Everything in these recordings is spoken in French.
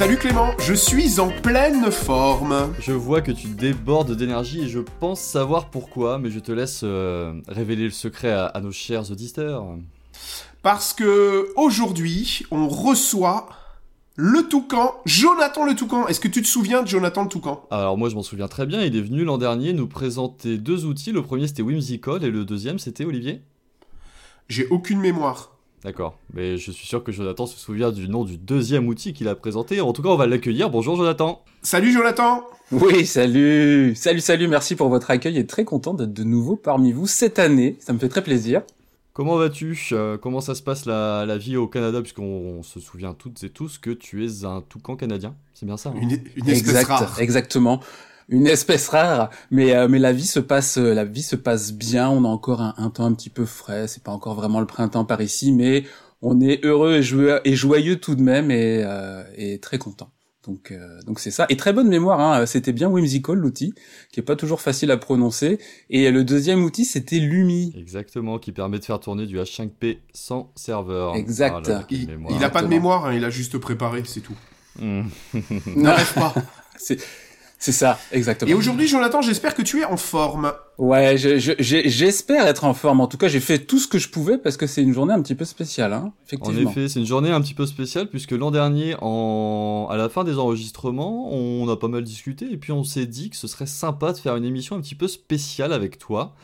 Salut Clément, je suis en pleine forme. Je vois que tu débordes d'énergie et je pense savoir pourquoi, mais je te laisse euh, révéler le secret à, à nos chers auditeurs. Parce que aujourd'hui, on reçoit le Toucan, Jonathan le Toucan. Est-ce que tu te souviens de Jonathan le Toucan? Alors moi je m'en souviens très bien, il est venu l'an dernier nous présenter deux outils. Le premier c'était Whimsical et le deuxième c'était Olivier J'ai aucune mémoire. D'accord, mais je suis sûr que Jonathan se souvient du nom du deuxième outil qu'il a présenté. En tout cas, on va l'accueillir. Bonjour Jonathan. Salut Jonathan Oui, salut Salut, salut, merci pour votre accueil et très content d'être de nouveau parmi vous cette année. Ça me fait très plaisir. Comment vas-tu? Euh, Comment ça se passe la, la vie au Canada? Puisqu'on se souvient toutes et tous que tu es un toucan canadien. C'est bien ça hein? Une, une espèce exact, rare. exactement. Une espèce rare, mais euh, mais la vie se passe, euh, la vie se passe bien. On a encore un, un temps un petit peu frais. C'est pas encore vraiment le printemps par ici, mais on est heureux et joyeux, et joyeux tout de même et, euh, et très content. Donc euh, donc c'est ça. Et très bonne mémoire. Hein. C'était bien Whimsical l'outil, qui est pas toujours facile à prononcer. Et le deuxième outil c'était Lumi. Exactement, qui permet de faire tourner du H5P sans serveur. Exact. Ah là Il, a pas de mémoire, hein, il a juste préparé, c'est tout. Hmm. N'arrête pas. C'est c'est ça, exactement. Et aujourd'hui, Jonathan, j'espère que tu es en forme. Ouais, je- je- j'espère être en forme. En tout cas, j'ai fait tout ce que je pouvais parce que c'est une journée un petit peu spéciale, hein, En effectivement. effet, c'est une journée un petit peu spéciale puisque l'an dernier, en... à la fin des enregistrements, on a pas mal discuté et puis on s'est dit que ce serait sympa de faire une émission un petit peu spéciale avec toi.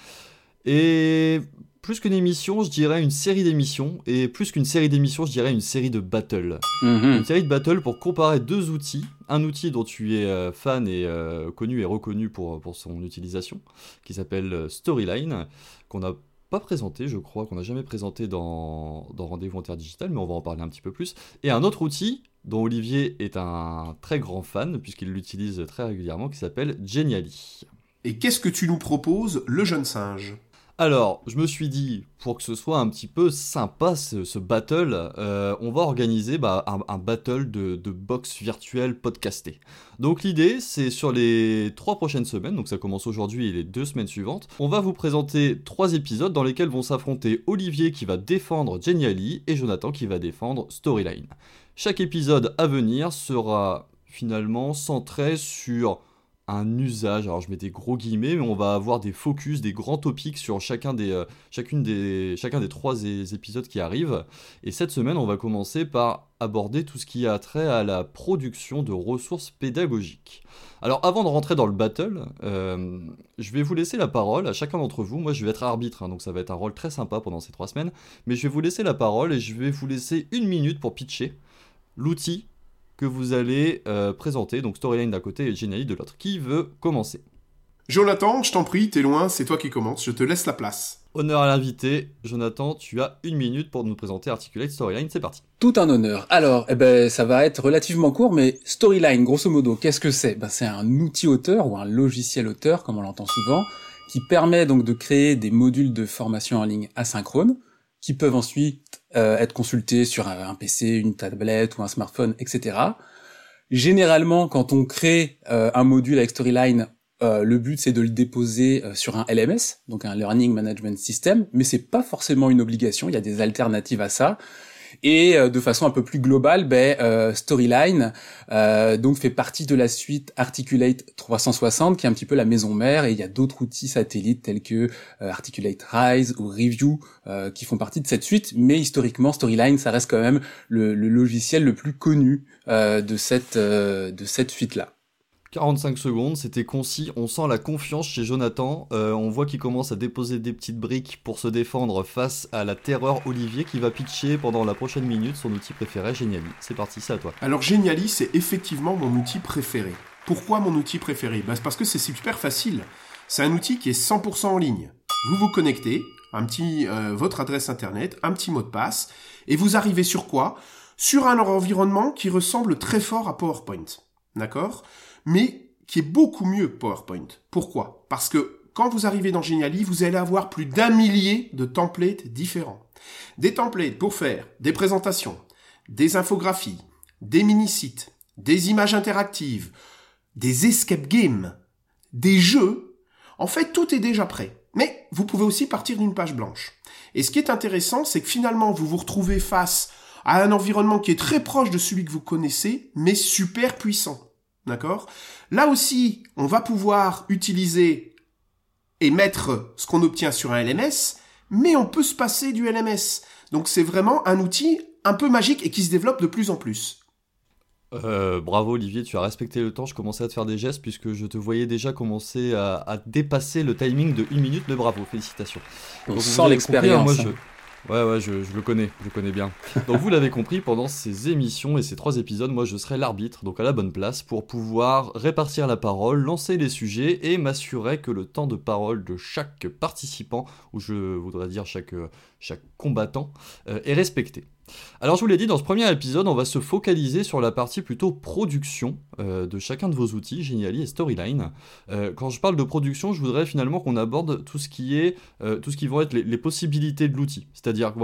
Et plus qu'une émission, je dirais une série d'émissions. Et plus qu'une série d'émissions, je dirais une série de battles. Mhm. Une série de battles pour comparer deux outils. Un outil dont tu es euh, fan et euh, connu et reconnu pour, pour son utilisation, qui s'appelle euh, Storyline, qu'on n'a pas présenté, je crois, qu'on n'a jamais présenté dans, dans Rendez-vous Interdigital, mais on va en parler un petit peu plus. Et un autre outil dont Olivier est un très grand fan, puisqu'il l'utilise très régulièrement, qui s'appelle Geniali. Et qu'est-ce que tu nous proposes, le jeune singe? Alors, je me suis dit, pour que ce soit un petit peu sympa ce, battle, euh, on va organiser bah, un, battle de, de box virtuelle podcasté. Donc l'idée, c'est sur les trois prochaines semaines, donc ça commence aujourd'hui et les deux semaines suivantes, on va vous présenter trois épisodes dans lesquels vont s'affronter Olivier qui va défendre Geniali et Jonathan qui va défendre Storyline. Chaque épisode à venir sera finalement centré sur un usage, alors je mets des gros guillemets, mais on va avoir des focus, des grands topics sur chacun des, euh, chacune des, chacun des trois épisodes qui arrivent. Et cette semaine, on va commencer par aborder tout ce qui a trait à la production de ressources pédagogiques. Alors avant de rentrer dans le battle, euh, je vais vous laisser la parole à chacun d'entre vous. Moi, je vais être arbitre, hein, donc ça va être un rôle très sympa pendant ces trois semaines. Mais je vais vous laisser la parole et je vais vous laisser une minute pour pitcher l'outil que vous allez euh, présenter. Donc Storyline d'un côté et Geniali de l'autre. Qui veut commencer? Jonathan, je t'en prie, t'es loin, c'est toi qui commence, je te laisse la place. Honneur à l'invité. Jonathan, tu as une minute pour nous présenter Articulate Storyline. C'est parti. Tout un honneur. Alors, eh ben, ça va être relativement court, mais Storyline, grosso modo, qu'est-ce que c'est? Ben, C'est un outil auteur ou un logiciel auteur, comme on l'entend souvent, qui permet donc de créer des modules de formation en ligne asynchrone, qui peuvent ensuite euh, être consultés sur un, un PC, une tablette ou un smartphone, etc. Généralement, quand on crée euh, un module avec Storyline, euh, le but c'est de le déposer euh, sur un LMS, donc un Learning Management System, mais c'est pas forcément une obligation. Il y a des alternatives à ça. Et euh, de façon un peu plus globale, ben, euh, Storyline euh, donc fait partie de la suite Articulate 360, qui est un petit peu la maison mère. Et il y a d'autres outils satellites tels que Articulate Rise ou Review qui font partie de cette suite. Mais historiquement, Storyline, ça reste quand même le, le logiciel le plus connu de cette de cette suite-là. 45 secondes, c'était concis. On sent la confiance chez Jonathan. Euh, on voit qu'il commence à déposer des petites briques pour se défendre face à la terreur Olivier qui va pitcher pendant la prochaine minute son outil préféré, Geniali. C'est parti, c'est à toi. Alors Geniali, c'est effectivement mon outil préféré. Pourquoi mon outil préféré? Bah, parce que c'est super facile. C'est un outil qui est 100% en ligne. Vous vous connectez, un petit, euh, votre adresse internet, un petit mot de passe, et vous arrivez sur quoi? Sur un environnement qui ressemble très fort à PowerPoint. D'accord? Mais qui est beaucoup mieux PowerPoint. Pourquoi? Parce que quand vous arrivez dans Geniali, vous allez avoir plus d'un millier de templates différents. Des templates pour faire des présentations, des infographies, des mini-sites, des images interactives, des escape games, des jeux. En fait, tout est déjà prêt. Mais vous pouvez aussi partir d'une page blanche. Et ce qui est intéressant, c'est que finalement, vous vous retrouvez face à un environnement qui est très proche de celui que vous connaissez, mais super puissant. D'accord? Là aussi, on va pouvoir utiliser et mettre ce qu'on obtient sur un LMS, mais on peut se passer du LMS. Donc c'est vraiment un outil un peu magique et qui se développe de plus en plus. Euh, bravo Olivier, tu as respecté le temps, je commençais à te faire des gestes puisque je te voyais déjà commencer à, dépasser le timing de une minute, mais bravo, félicitations. On sent l'expérience. Hein. Ouais, ouais, je, le connais, je le connais bien. Donc vous l'avez compris, pendant ces émissions et ces trois épisodes, moi je serai l'arbitre, donc à la bonne place, pour pouvoir répartir la parole, lancer les sujets et m'assurer que le temps de parole de chaque participant, ou je voudrais dire chaque, chaque combattant, euh, est respecté. Alors je vous l'ai dit, dans ce premier épisode, on va se focaliser sur la partie plutôt production euh, de chacun de vos outils, Geniali et Storyline. Euh, quand je parle de production, je voudrais finalement qu'on aborde tout ce qui est, euh, tout ce qui vont être les, possibilités de l'outil. C'est-à-dire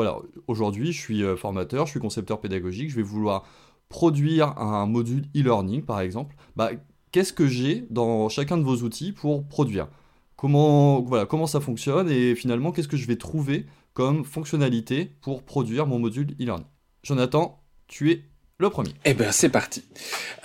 aujourd'hui, je suis formateur, je suis concepteur pédagogique, je vais vouloir produire un module e-learning par exemple. Bah, qu'est-ce que j'ai dans chacun de vos outils pour produire? Comment, voilà, comment ça fonctionne et finalement qu'est-ce que je vais trouver comme fonctionnalité pour produire mon module e-learning. Jonathan, tu es le premier. Eh ben c'est parti.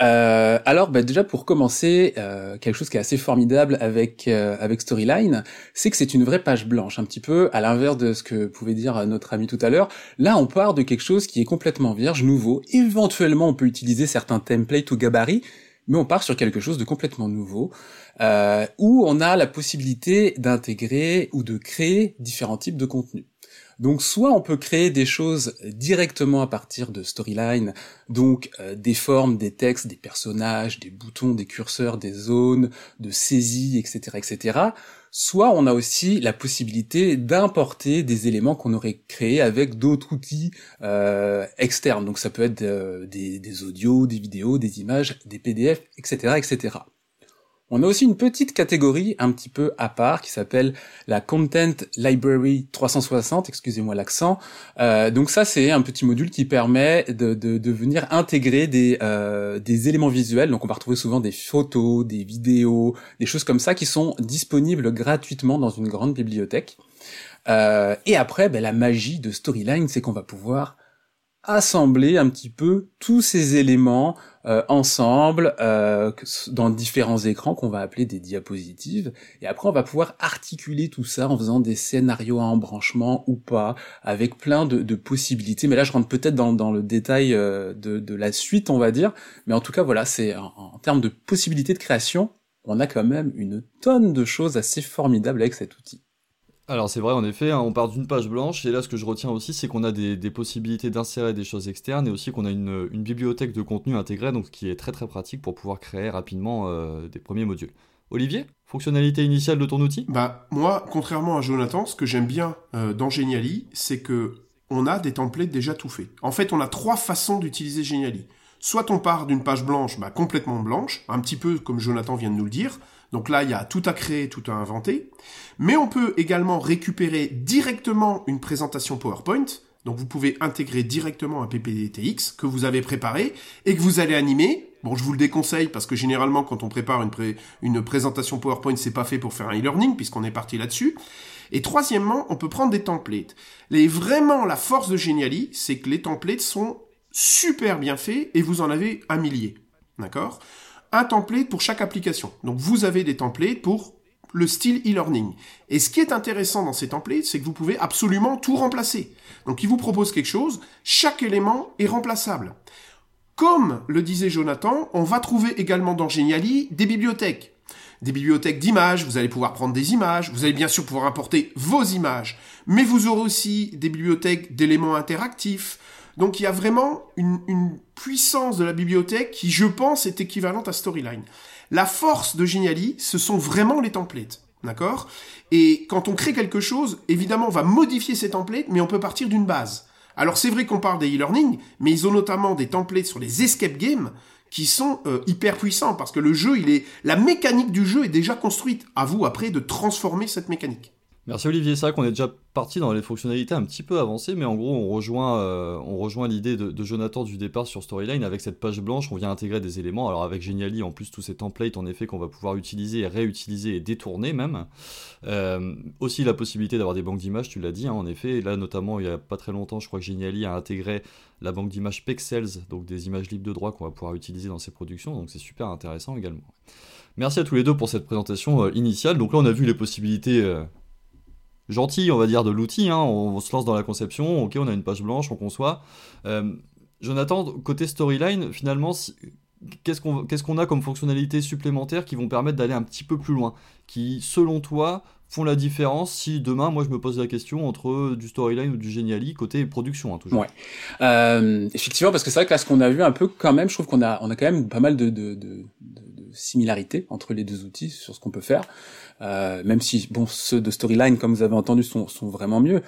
Euh, alors ben, déjà pour commencer, euh, quelque chose qui est assez formidable avec euh, avec Storyline, c'est que c'est une vraie page blanche, un petit peu à l'inverse de ce que pouvait dire notre ami tout à l'heure. Là, on part de quelque chose qui est complètement vierge, nouveau. Éventuellement, on peut utiliser certains templates ou gabarits, mais on part sur quelque chose de complètement nouveau, euh, où on a la possibilité d'intégrer ou de créer différents types de contenus. Donc soit on peut créer des choses directement à partir de storyline, donc euh, des formes, des textes, des personnages, des boutons, des curseurs, des zones, de saisie, etc., etc. Soit on a aussi la possibilité d'importer des éléments qu'on aurait créés avec d'autres outils euh, externes. Donc ça peut être euh, des, des audios, des vidéos, des images, des PDF, etc., etc. On a aussi une petite catégorie un petit peu à part qui s'appelle la Content Library 360, excusez-moi l'accent. Euh, donc ça c'est un petit module qui permet de, de, venir intégrer des, euh, des éléments visuels. Donc on va retrouver souvent des photos, des vidéos, des choses comme ça qui sont disponibles gratuitement dans une grande bibliothèque. Euh, et après, ben, la magie de Storyline, c'est qu'on va pouvoir assembler un petit peu tous ces éléments euh, ensemble euh, dans différents écrans qu'on va appeler des diapositives. Et après on va pouvoir articuler tout ça en faisant des scénarios à embranchement ou pas avec plein de, possibilités. Mais là je rentre peut-être dans, le détail euh, de, la suite on va dire. Mais en tout cas voilà c'est en termes de possibilités de création on a quand même une tonne de choses assez formidables avec cet outil alors c'est vrai en effet, hein, on part d'une page blanche et là ce que je retiens aussi c'est qu'on a des, possibilités d'insérer des choses externes et aussi qu'on a une, bibliothèque de contenu intégrée donc qui est très très pratique pour pouvoir créer rapidement euh, des premiers modules. Olivier, fonctionnalité initiale de ton outil? Bah moi, contrairement à Jonathan, ce que j'aime bien euh, dans Geniali, c'est que on a des templates déjà tout faits. En fait, on a trois façons d'utiliser Geniali. Soit on part d'une page blanche, bah, complètement blanche, un petit peu comme Jonathan vient de nous le dire, donc là, il y a tout à créer, tout à inventer. Mais on peut également récupérer directement une présentation PowerPoint. Donc vous pouvez intégrer directement un PPTX que vous avez préparé et que vous allez animer. Bon, je vous le déconseille parce que généralement, quand on prépare une, présentation PowerPoint, c'est pas fait pour faire un e-learning puisqu'on est parti là-dessus. Et troisièmement, on peut prendre des templates. Les, vraiment, la force de Geniali, c'est que les templates sont super bien faits et vous en avez un millier. D'accord? Un template pour chaque application. Donc vous avez des templates pour le style e-learning. Et ce qui est intéressant dans ces templates, c'est que vous pouvez absolument tout remplacer. Donc il vous propose quelque chose, chaque élément est remplaçable. Comme le disait Jonathan, on va trouver également dans Geniali des bibliothèques. Des bibliothèques d'images, vous allez pouvoir prendre des images, vous allez bien sûr pouvoir importer vos images, mais vous aurez aussi des bibliothèques d'éléments interactifs, donc il y a vraiment une, puissance de la bibliothèque qui, je pense, est équivalente à Storyline. La force de Geniali, ce sont vraiment les templates. D'accord? Et quand on crée quelque chose, évidemment, on va modifier ces templates, mais on peut partir d'une base. Alors c'est vrai qu'on parle des e-learning, mais ils ont notamment des templates sur les escape games qui sont euh, hyper puissants parce que le jeu, il est, la mécanique du jeu est déjà construite. À vous après de transformer cette mécanique. Merci Olivier, c'est vrai qu'on est déjà parti dans les fonctionnalités un petit peu avancées, mais en gros on rejoint, euh, l'idée de, Jonathan du départ sur Storyline avec cette page blanche, on vient intégrer des éléments, alors avec Genially en plus tous ces templates en effet qu'on va pouvoir utiliser, réutiliser et détourner même. Euh, aussi la possibilité d'avoir des banques d'images, tu l'as dit hein, en effet, et là notamment il n'y a pas très longtemps je crois que Genially a intégré la banque d'images Pexels, donc des images libres de droit qu'on va pouvoir utiliser dans ses productions, donc c'est super intéressant également. Merci à tous les deux pour cette présentation euh, initiale. Donc là, on a vu les possibilités gentil, on va dire, de l'outil. Hein. On, se lance dans la conception, ok, on a une page blanche, on conçoit. Euh, Jonathan, côté storyline, finalement, qu'est-ce qu'on a comme fonctionnalités supplémentaires qui vont permettre d'aller un petit peu plus loin? Qui, selon toi, font la différence si demain, moi, je me pose la question entre du storyline ou du Geniali côté production, hein, toujours. Ouais. Euh, effectivement, parce que c'est vrai que là, ce qu'on a vu un peu quand même, je trouve qu'on a, on a quand même pas mal de, de, de, de similarités entre les deux outils sur ce qu'on peut faire. Euh, même si bon ceux de Storyline comme vous avez entendu sont, sont vraiment mieux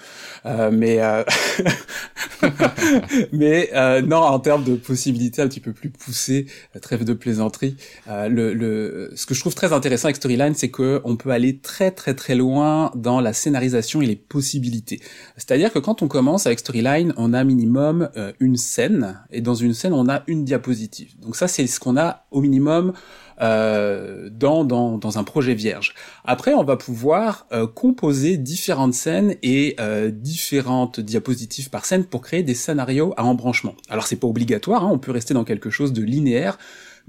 euh, mais euh... mais euh, non en termes de possibilités un petit peu plus poussées trêve de plaisanterie euh, le, le ce que je trouve très intéressant avec Storyline c'est que on peut aller très très très loin dans la scénarisation et les possibilités c'est-à-dire que quand on commence avec Storyline on a minimum une scène et dans une scène on a une diapositive donc ça c'est ce qu'on a au minimum euh, dans, dans, dans, un projet vierge. Après, on va pouvoir euh, composer différentes scènes et euh, différentes diapositives par scène pour créer des scénarios à embranchement. Alors c'est pas obligatoire, hein, on peut rester dans quelque chose de linéaire,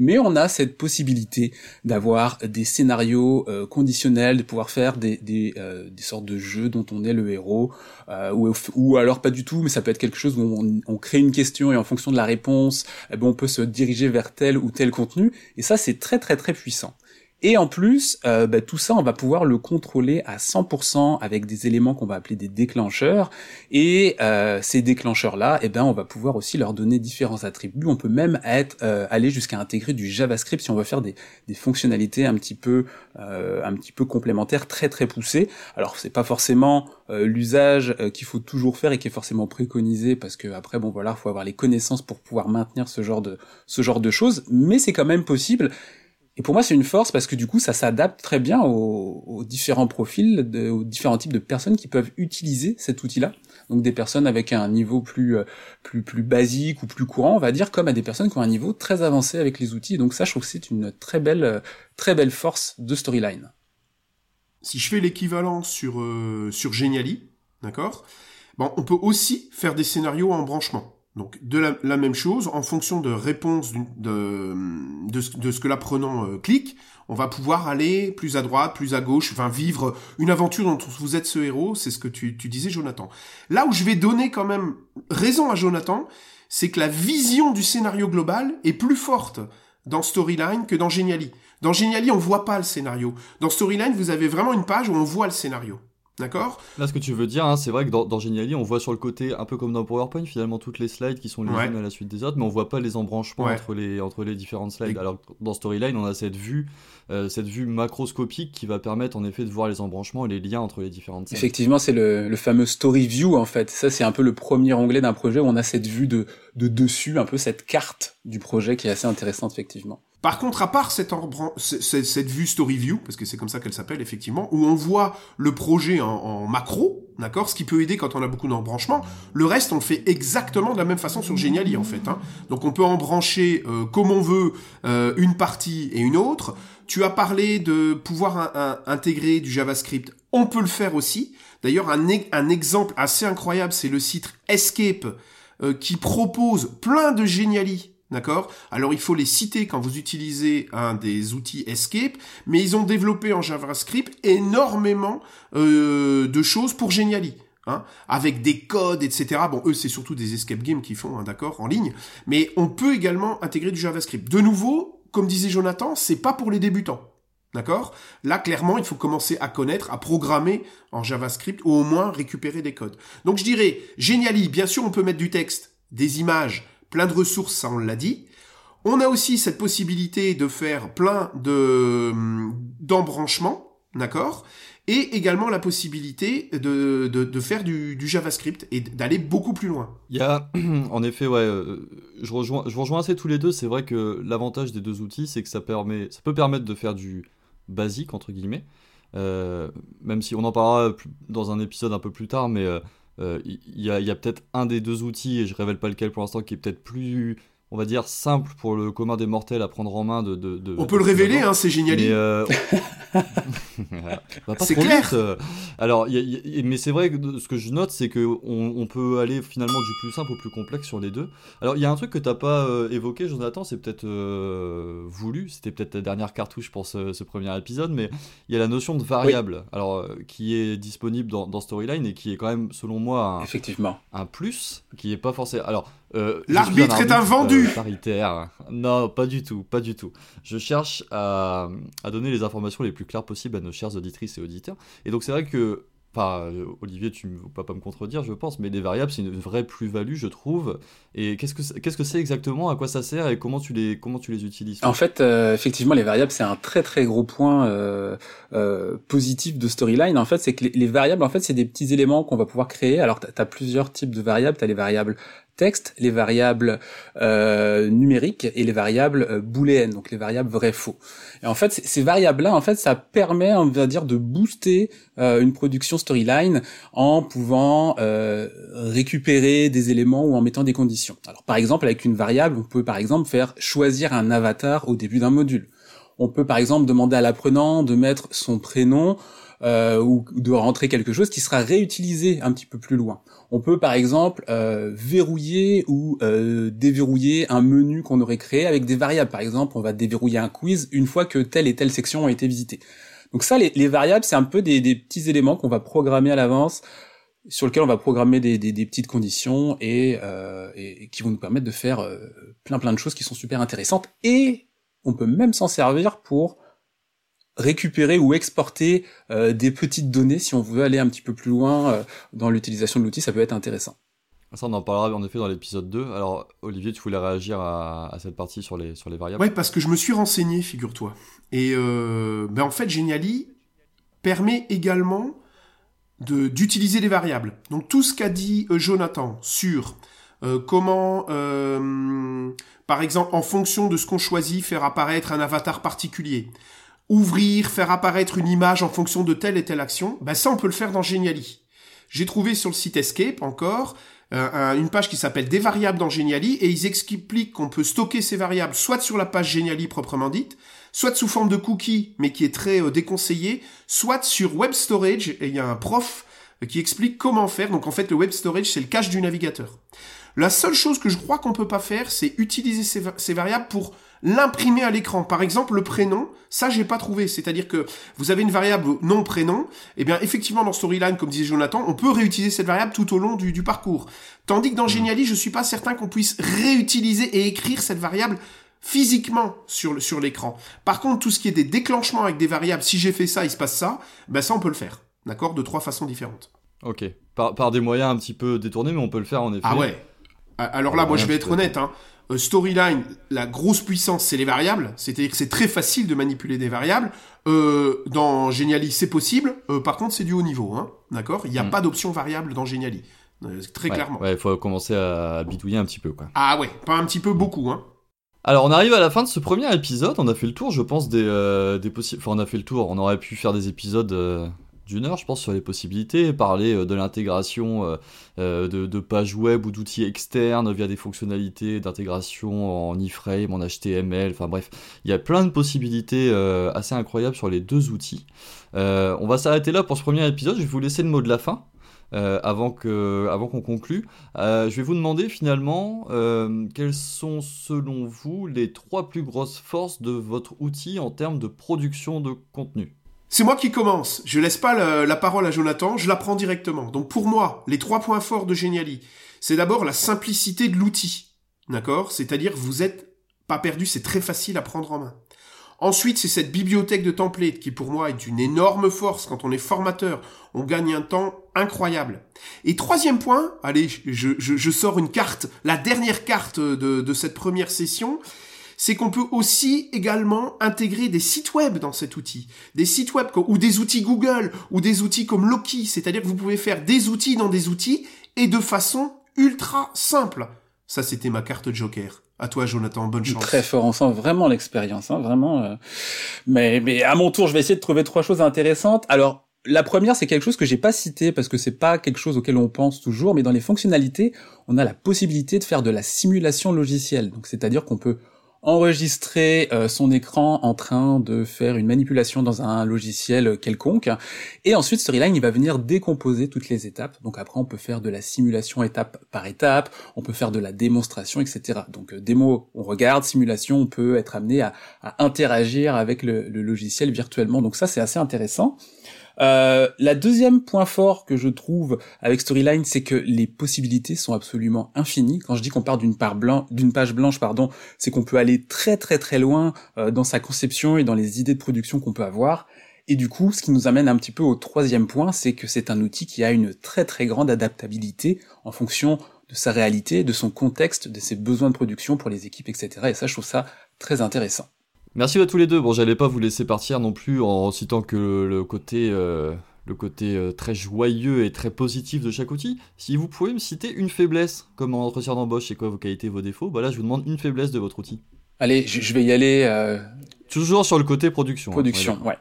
mais on a cette possibilité d'avoir des scénarios euh, conditionnels, de pouvoir faire euh, des, sortes de jeux dont on est le héros, euh, ou, alors pas du tout, mais ça peut être quelque chose où on, on, crée une question et en fonction de la réponse, eh ben on peut se diriger vers tel ou tel contenu, et ça c'est très très très puissant. Et en plus, euh, bah, tout ça, on va pouvoir le contrôler à 100% avec des éléments qu'on va appeler des déclencheurs. Et euh, ces déclencheurs-là, eh ben, on va pouvoir aussi leur donner différents attributs. On peut même être, euh, aller jusqu'à intégrer du JavaScript si on veut faire des, des fonctionnalités un petit peu, euh, un petit peu complémentaires, très très poussées. Alors, c'est pas forcément euh, l'usage qu'il faut toujours faire et qui est forcément préconisé parce que après, bon voilà, faut avoir les connaissances pour pouvoir maintenir ce genre de, ce genre de choses. Mais c'est quand même possible. Et pour moi, c'est une force parce que du coup, ça s'adapte très bien aux, différents profils, aux différents types de personnes qui peuvent utiliser cet outil-là. Donc des personnes avec un niveau plus, euh, plus, plus basique ou plus courant, on va dire, comme à des personnes qui ont un niveau très avancé avec les outils. donc ça, je trouve que c'est une très belle, très belle force de Storyline. Si je fais l'équivalent sur, euh, sur Geniali, d'accord? Bon, On peut aussi faire des scénarios en branchement. Donc de la, même chose, en fonction de réponse de, de, ce que l'apprenant euh, clique, on va pouvoir aller plus à droite, plus à gauche, enfin vivre une aventure dont vous êtes ce héros, c'est ce que tu, disais Jonathan. Là où je vais donner quand même raison à Jonathan, c'est que la vision du scénario global est plus forte dans Storyline que dans Geniali. Dans Geniali, on voit pas le scénario. Dans Storyline, vous avez vraiment une page où on voit le scénario. D'accord Là, ce que tu veux dire, hein, c'est vrai que dans, dans, Geniali, on voit sur le côté, un peu comme dans PowerPoint, finalement, toutes les slides qui sont les unes à la suite des autres, mais on voit pas les embranchements entre, les, entre les différentes slides. Alors dans Storyline, on a cette vue, euh, cette vue macroscopique qui va permettre en effet de voir les embranchements et les liens entre les différentes slides. Effectivement, c'est le, le, fameux Story View, en fait. Ça, c'est un peu le premier onglet d'un projet où on a cette vue de, de dessus, un peu cette carte du projet qui est assez intéressante, effectivement. Par contre, à part cette, vue story view, parce que c'est comme ça qu'elle s'appelle effectivement, où on voit le projet en, macro, d'accord, ce qui peut aider quand on a beaucoup d'embranchements. Le reste, on le fait exactement de la même façon sur Geniali en fait. Hein. Donc on peut embrancher euh, comme on veut euh, une partie et une autre. Tu as parlé de pouvoir intégrer du JavaScript. On peut le faire aussi. D'ailleurs, un, un exemple assez incroyable, c'est le site Escape euh, qui propose plein de Geniali D'accord? Alors il faut les citer quand vous utilisez un des outils Escape, mais ils ont développé en JavaScript énormément euh, de choses pour Geniali. Hein, avec des codes, etc. Bon, eux, c'est surtout des escape games qu'ils font, hein, d'accord, en ligne. Mais on peut également intégrer du JavaScript. De nouveau, comme disait Jonathan, c'est pas pour les débutants. D'accord? Là, clairement, il faut commencer à connaître, à programmer en JavaScript ou au moins récupérer des codes. Donc, je dirais, Geniali, bien sûr, on peut mettre du texte, des images, plein de ressources, ça on l'a dit. On a aussi cette possibilité de faire plein de d'embranchemements, d'accord? Et également la possibilité de, de, faire du, JavaScript et d'aller beaucoup plus loin. Il y a, en effet, ouais, euh, je rejoins, je rejoins assez tous les deux. C'est vrai que l'avantage des deux outils, c'est que ça permet, ça peut permettre de faire du basique entre guillemets, même si on en parlera dans un épisode un peu plus tard, mais il y a, y a peut-être un des deux outils, et je révèle pas lequel pour l'instant, qui est peut-être plus on va dire, simple pour le commun des mortels à prendre en main de... de, on peut le révéler, hein, c'est génial. Euh... c'est clair. Euh. Alors, mais c'est vrai que ce que je note, c'est que on, peut aller finalement du plus simple au plus complexe sur les deux. Alors, il y a un truc que t'as pas euh, évoqué, Jonathan, c'est peut-être euh, voulu, c'était peut-être ta dernière cartouche pour ce, premier épisode, mais il y a la notion de variable, alors qui est disponible dans, dans, Storyline et qui est quand même, selon moi, un, Effectivement. un plus, qui est pas forcément... Alors, euh, L'arbitre est un vendu euh, Paritaire. Non, pas du tout, pas du tout. Je cherche à, donner les informations les plus claires possibles à nos chères auditrices et auditeurs. Et donc c'est vrai que Enfin, euh, Olivier, tu ne vas pas me contredire, je pense, mais les variables, c'est une vraie plus-value, je trouve. Et qu'est-ce que qu'est-ce que c'est exactement À quoi ça sert Et comment tu les comment tu les utilises? En fait, effectivement, les variables, c'est un très très gros point positif de Storyline. En fait, c'est que les, les, variables, en fait, c'est des petits éléments qu'on va pouvoir créer. Alors, tu as plusieurs types de variables. Tu as les variables les variables euh, numériques et les variables euh, booléennes, donc les variables vrai-faux. Et en fait, ces variables-là, en fait, ça permet, on va dire, de booster euh, une production storyline en pouvant récupérer des éléments ou en mettant des conditions. Alors, par exemple, avec une variable, on peut par exemple faire choisir un avatar au début d'un module. On peut par exemple demander à l'apprenant de mettre son prénom euh, ou de rentrer quelque chose qui sera réutilisé un petit peu plus loin. On peut par exemple euh, verrouiller ou euh, déverrouiller un menu qu'on aurait créé avec des variables. Par exemple, on va déverrouiller un quiz une fois que telle et telle section a été visitée. Donc ça, les, variables, c'est un peu des, petits éléments qu'on va programmer à l'avance, sur lesquels on va programmer des, petites conditions et, et, qui vont nous permettre de faire plein plein de choses qui sont super intéressantes. Et on peut même s'en servir pour récupérer ou exporter euh, des petites données si on veut aller un petit peu plus loin euh, dans l'utilisation de l'outil, ça peut être intéressant. Ça, on en parlera en effet dans l'épisode 2. Alors, Olivier, tu voulais réagir à, cette partie sur les, sur les variables? Ouais, parce que je me suis renseigné, figure-toi. Et euh, ben en fait, Geniali permet également d'utiliser des variables. Donc, tout ce qu'a dit Jonathan sur comment, par exemple, en fonction de ce qu'on choisit, faire apparaître un avatar particulier, ouvrir, faire apparaître une image en fonction de telle et telle action, ben ça on peut le faire dans Geniali. J'ai trouvé sur le site Escape encore euh, une page qui s'appelle des variables dans Geniali et ils expliquent qu'on peut stocker ces variables soit sur la page Geniali proprement dite, soit sous forme de cookie mais qui est très euh, déconseillé, soit sur Web Storage et il y a un prof qui explique comment faire. Donc en fait le Web Storage c'est le cache du navigateur. La seule chose que je crois qu'on peut pas faire c'est utiliser ces variables pour l'imprimer à l'écran. Par exemple, le prénom, ça j'ai pas trouvé. C'est-à-dire que vous avez une variable nom prénom, et eh bien effectivement dans Storyline, comme disait Jonathan, on peut réutiliser cette variable tout au long du, du parcours. Tandis que dans hmm. Geniali, je suis pas certain qu'on puisse réutiliser et écrire cette variable physiquement sur, sur l'écran. Par contre, tout ce qui est des déclenchements avec des variables, si j'ai fait ça, il se passe ça, ben ça on peut le faire. D'accord? De trois façons différentes. Ok. Par, par des moyens un petit peu détournés, mais on peut le faire en effet. Ah ouais. Alors là, moi je vais être honnête, hein. Euh, storyline, la grosse puissance, c'est les variables. C'est-à-dire que c'est très facile de manipuler des variables. Euh, dans Geniali, c'est possible. Euh, par contre, c'est du haut niveau. Hein, D'accord? Il n'y a hmm. pas d'option variable dans Geniali. très clairement. Ouais, il faut commencer à bidouiller un petit peu. Quoi. Ah ouais, pas un petit peu, beaucoup. Hein. Alors on arrive à la fin de ce premier épisode, on a fait le tour je pense des, des possibles... Enfin on a fait le tour, on aurait pu faire des épisodes d'une heure, je pense, sur les possibilités, parler euh, de l'intégration euh, euh, de, pages web ou d'outils externes via des fonctionnalités d'intégration en iframe, en HTML, enfin bref, il y a plein de possibilités assez incroyables sur les deux outils. on va s'arrêter là pour ce premier épisode, je vais vous laisser le mot de la fin. avant qu'on conclue, je vais vous demander finalement quelles sont selon vous les trois plus grosses forces de votre outil en termes de production de contenu? C'est moi qui commence. Je laisse pas la, parole à Jonathan, je la prends directement. Donc pour moi, les trois points forts de Geniali, c'est d'abord la simplicité de l'outil. D'accord? C'est-à-dire vous êtes pas perdu, c'est très facile à prendre en main. Ensuite, c'est cette bibliothèque de templates qui pour moi est une énorme force quand on est formateur. On gagne un temps incroyable. Et troisième point, allez, je, sors une carte, la dernière carte de, de cette première session, c'est qu'on peut aussi également intégrer des sites web dans cet outil. Des sites web ou des outils Google ou des outils comme Loki. C'est-à-dire que vous pouvez faire des outils dans des outils et de façon ultra simple. Ça, c'était ma carte Joker. À toi, Jonathan, bonne chance. Très fort, on sent vraiment l'expérience, hein, vraiment. Euh. Mais, mais à mon tour, je vais essayer de trouver trois choses intéressantes. Alors, la première, c'est quelque chose que j'ai pas cité parce que c'est pas quelque chose auquel on pense toujours, mais dans les fonctionnalités, on a la possibilité de faire de la simulation logicielle. Donc, c'est-à-dire qu'on peut enregistrer euh, son écran en train de faire une manipulation dans un logiciel quelconque. Et ensuite, Storyline, il va venir décomposer toutes les étapes. Donc après, on peut faire de la simulation étape par étape, on peut faire de la démonstration, etc. Donc euh, démo, on regarde, simulation, on peut être amené à, interagir avec le logiciel virtuellement. Donc ça, c'est assez intéressant. Euh, la deuxième point fort que je trouve avec Storyline, c'est que les possibilités sont absolument infinies. Quand je dis qu'on part d'une page blanche, pardon, c'est qu'on peut aller très très très loin euh, dans sa conception et dans les idées de production qu'on peut avoir. Et du coup, ce qui nous amène un petit peu au troisième point, c'est que c'est un outil qui a une très très grande adaptabilité en fonction de sa réalité, de son contexte, de ses besoins de production pour les équipes, etc. Et ça, je trouve ça très intéressant. Merci à tous les deux. Bon, j'allais pas vous laisser partir non plus en citant que le, côté, euh, le côté euh, très joyeux et très positif de chaque outil. Si vous pouvez me citer une faiblesse, comme en entretien d'embauche, c'est quoi vos qualités, vos défauts? Bah là, je vous demande une faiblesse de votre outil. Allez, je, vais y aller. Euh, Toujours sur le côté production. Hein, production, ouais.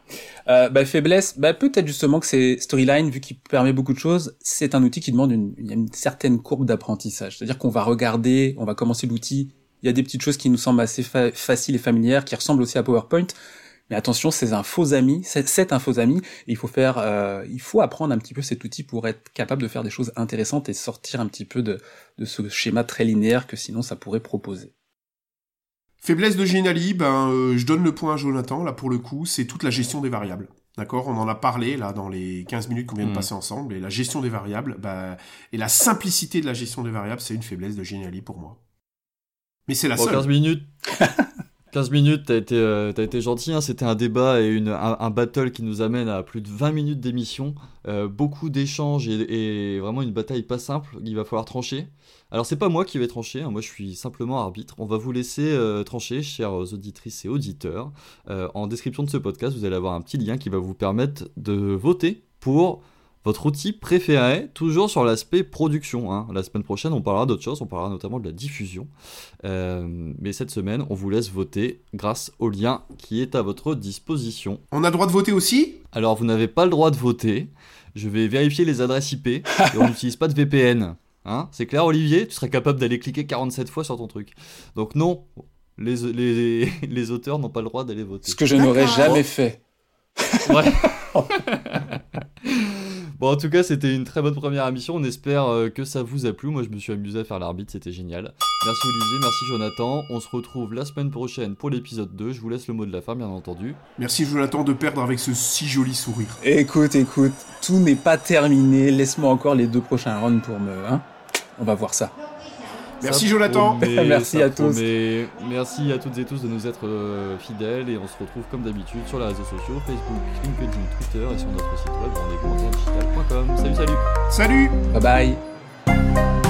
bah, faiblesse, bah, peut-être justement que c'est Storyline, vu qu'il permet beaucoup de choses, c'est un outil qui demande une, une certaine courbe d'apprentissage. C'est-à-dire qu'on va regarder, on va commencer l'outil il y a des petites choses qui nous semblent assez faciles et familières, qui ressemblent aussi à PowerPoint. Mais attention, c'est un faux ami, c'est un faux ami. Et il faut faire, euh, il faut apprendre un petit peu cet outil pour être capable de faire des choses intéressantes et sortir un petit peu de, de ce schéma très linéaire que sinon ça pourrait proposer. Faiblesse de Geniali, ben euh, je donne le point à Jonathan là pour le coup, c'est toute la gestion des variables. D'accord? On en a parlé là dans les 15 minutes qu'on vient de mm. passer ensemble et la gestion des variables bah, et la simplicité de la gestion des variables, c'est une faiblesse de Geniali pour moi. Mais c'est la seule. 15 minutes. 15 minutes, t'as été, euh, été gentil, hein. c'était un débat et une, un, battle qui nous amène à plus de 20 minutes d'émission, euh, beaucoup d'échanges et, vraiment une bataille pas simple, il va falloir trancher. Alors c'est pas moi qui vais trancher, hein. moi je suis simplement arbitre, on va vous laisser euh, trancher, chères auditrices et auditeurs. en description de ce podcast, vous allez avoir un petit lien qui va vous permettre de voter pour votre outil préféré, toujours sur l'aspect production. Hein. La semaine prochaine, on parlera d'autres choses, on parlera notamment de la diffusion. Euh, mais cette semaine, on vous laisse voter grâce au lien qui est à votre disposition. On a le droit de voter aussi? Alors, vous n'avez pas le droit de voter. Je vais vérifier les adresses IP et on n'utilise pas de VPN. Hein C'est clair, Olivier? Tu serais capable d'aller cliquer 47 fois sur ton truc. Donc, non, les, les, les auteurs n'ont pas le droit d'aller voter. Ce que je n'aurais jamais fait. Ouais. Bon, en tout cas, c'était une très bonne première émission. On espère euh, que ça vous a plu. Moi, je me suis amusé à faire l'arbitre, c'était génial. Merci Olivier, merci Jonathan. On se retrouve la semaine prochaine pour l'épisode 2. Je vous laisse le mot de la fin, bien entendu. Merci Jonathan de perdre avec ce si joli sourire. Écoute, écoute, tout n'est pas terminé. Laisse-moi encore les deux prochains rounds pour me. Hein On va voir ça. Merci Jonathan. merci à tous. Merci à toutes et tous de nous être euh, fidèles et on se retrouve comme d'habitude sur les réseaux sociaux, Facebook, LinkedIn, Twitter et sur notre site web rendez-vous Salut salut. Salut. Bye bye.